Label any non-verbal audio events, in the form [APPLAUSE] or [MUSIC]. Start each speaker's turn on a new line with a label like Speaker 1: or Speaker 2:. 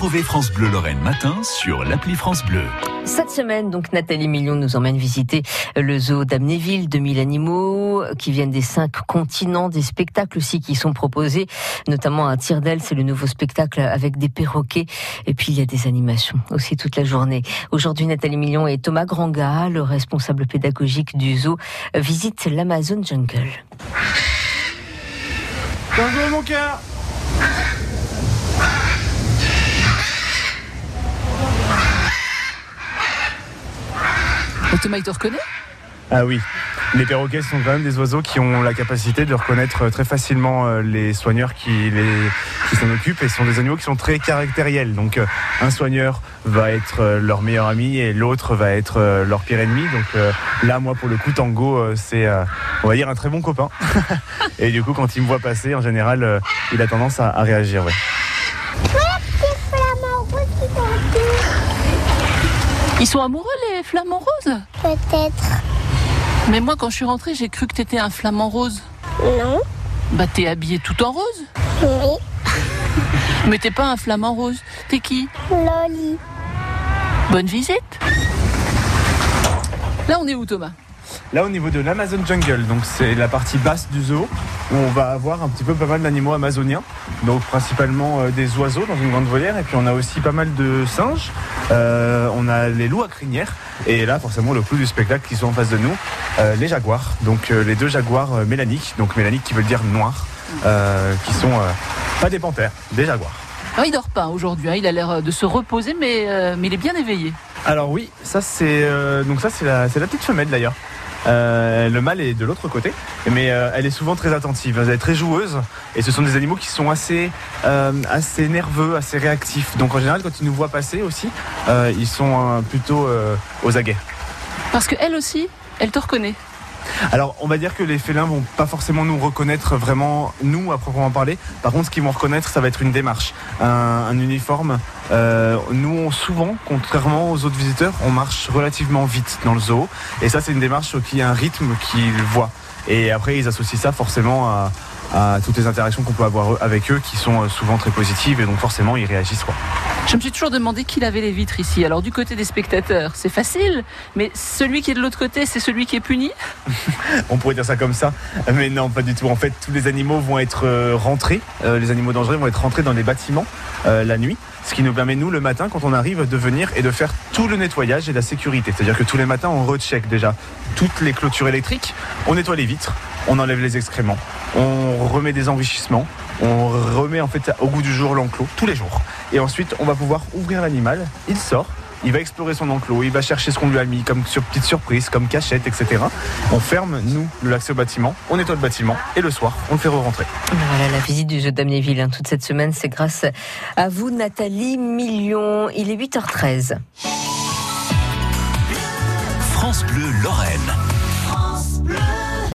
Speaker 1: Retrouvez France Bleu Lorraine matin sur l'appli France Bleu.
Speaker 2: Cette semaine, donc, Nathalie Million nous emmène visiter le zoo d'Amnéville, 2000 animaux qui viennent des cinq continents, des spectacles aussi qui sont proposés, notamment à Tirdel, c'est le nouveau spectacle avec des perroquets. Et puis, il y a des animations aussi toute la journée. Aujourd'hui, Nathalie Million et Thomas Granga, le responsable pédagogique du zoo, visitent l'Amazon Jungle.
Speaker 3: Bonjour mon cœur
Speaker 4: Thomas, il te reconnaît
Speaker 3: Ah oui, les perroquets sont quand même des oiseaux qui ont la capacité de reconnaître très facilement euh, les soigneurs qui, s'en occupent et sont des animaux qui sont très caractériels. Donc euh, un soigneur va être euh, leur meilleur ami et l'autre va être leur pire ennemi. Donc là, moi, pour le coup, Tango, c'est, on va dire, un très bon copain. [LAUGHS] et du coup, quand il me voit passer, en général, il a tendance à, réagir.
Speaker 4: Ils sont amoureux les flamants roses
Speaker 5: Peut-être.
Speaker 4: Mais moi quand je suis rentrée j'ai cru que t'étais un flamant rose.
Speaker 5: Non.
Speaker 4: Bah t'es habillé tout en rose
Speaker 5: Oui. [LAUGHS]
Speaker 4: Mais t'es pas un flamant rose. T'es qui?
Speaker 5: Loli.
Speaker 4: Bonne visite. Là on est où Thomas?
Speaker 3: Là, au niveau de l'Amazon Jungle, donc c'est la partie basse du zoo où on va avoir un petit peu pas mal d'animaux amazoniens, donc principalement euh, des oiseaux dans une grande volière, et puis on a aussi pas mal de singes. Euh, on a les loups à crinière, et là, forcément, le clou du spectacle qui sont en face de nous, euh, les jaguars. Donc les deux jaguars mélaniques, donc mélaniques qui veut dire noir, qui sont pas des panthères, des jaguars.
Speaker 4: Il dort pas aujourd'hui, hein. il a l'air de se reposer, mais, mais il est bien éveillé.
Speaker 3: Alors oui, ça c'est donc ça c'est la, la petite femelle d'ailleurs. Euh, le mâle est de l'autre côté, mais euh, elle est souvent très attentive, elle est très joueuse, et ce sont des animaux qui sont assez, euh, assez nerveux, assez réactifs. Donc en général, quand ils nous voient passer aussi, ils sont plutôt aux aguets.
Speaker 4: Parce qu'elle aussi, elle te reconnaît.
Speaker 3: Alors, on va dire que les félins vont pas forcément nous reconnaître vraiment, nous, à proprement parler. Par contre, ce qu'ils vont reconnaître, ça va être une démarche, un, uniforme. Euh, nous, souvent, contrairement aux autres visiteurs, on marche relativement vite dans le zoo. Et ça, c'est une démarche qui a un rythme qu'ils voient. Et après, ils associent ça forcément à, à toutes les interactions qu'on peut avoir avec eux qui sont euh, souvent très positives et donc forcément ils réagissent quoi.
Speaker 4: Je me suis toujours demandé qui lavait les vitres ici. Alors du côté des spectateurs, c'est facile, mais celui qui est de l'autre côté, c'est celui qui est puni? [LAUGHS]
Speaker 3: On pourrait dire ça comme ça, mais non, pas du tout. En fait, tous les animaux vont être euh, rentrés, euh, les animaux dangereux vont être rentrés dans les bâtiments la nuit, ce qui nous permet, nous, le matin, quand on arrive, de venir et de faire tout le nettoyage et la sécurité. C'est-à-dire que tous les matins, on recheck déjà toutes les clôtures électriques, on nettoie les vitres, on enlève les excréments, on remet des enrichissements, on remet en fait au goût du jour l'enclos tous les jours. Et ensuite, on va pouvoir ouvrir l'animal, il sort, il va explorer son enclos, il va chercher ce qu'on lui a mis comme sur, petite surprise, comme cachette, etc. On ferme, nous, l'accès au bâtiment, on nettoie le bâtiment et le soir, on le fait re-rentrer.
Speaker 2: Voilà, la visite du jeu d'Amnéville hein, toute cette semaine, c'est grâce à vous, Nathalie Million. Il est 8h13.
Speaker 1: France Bleu Lorraine. France Bleu.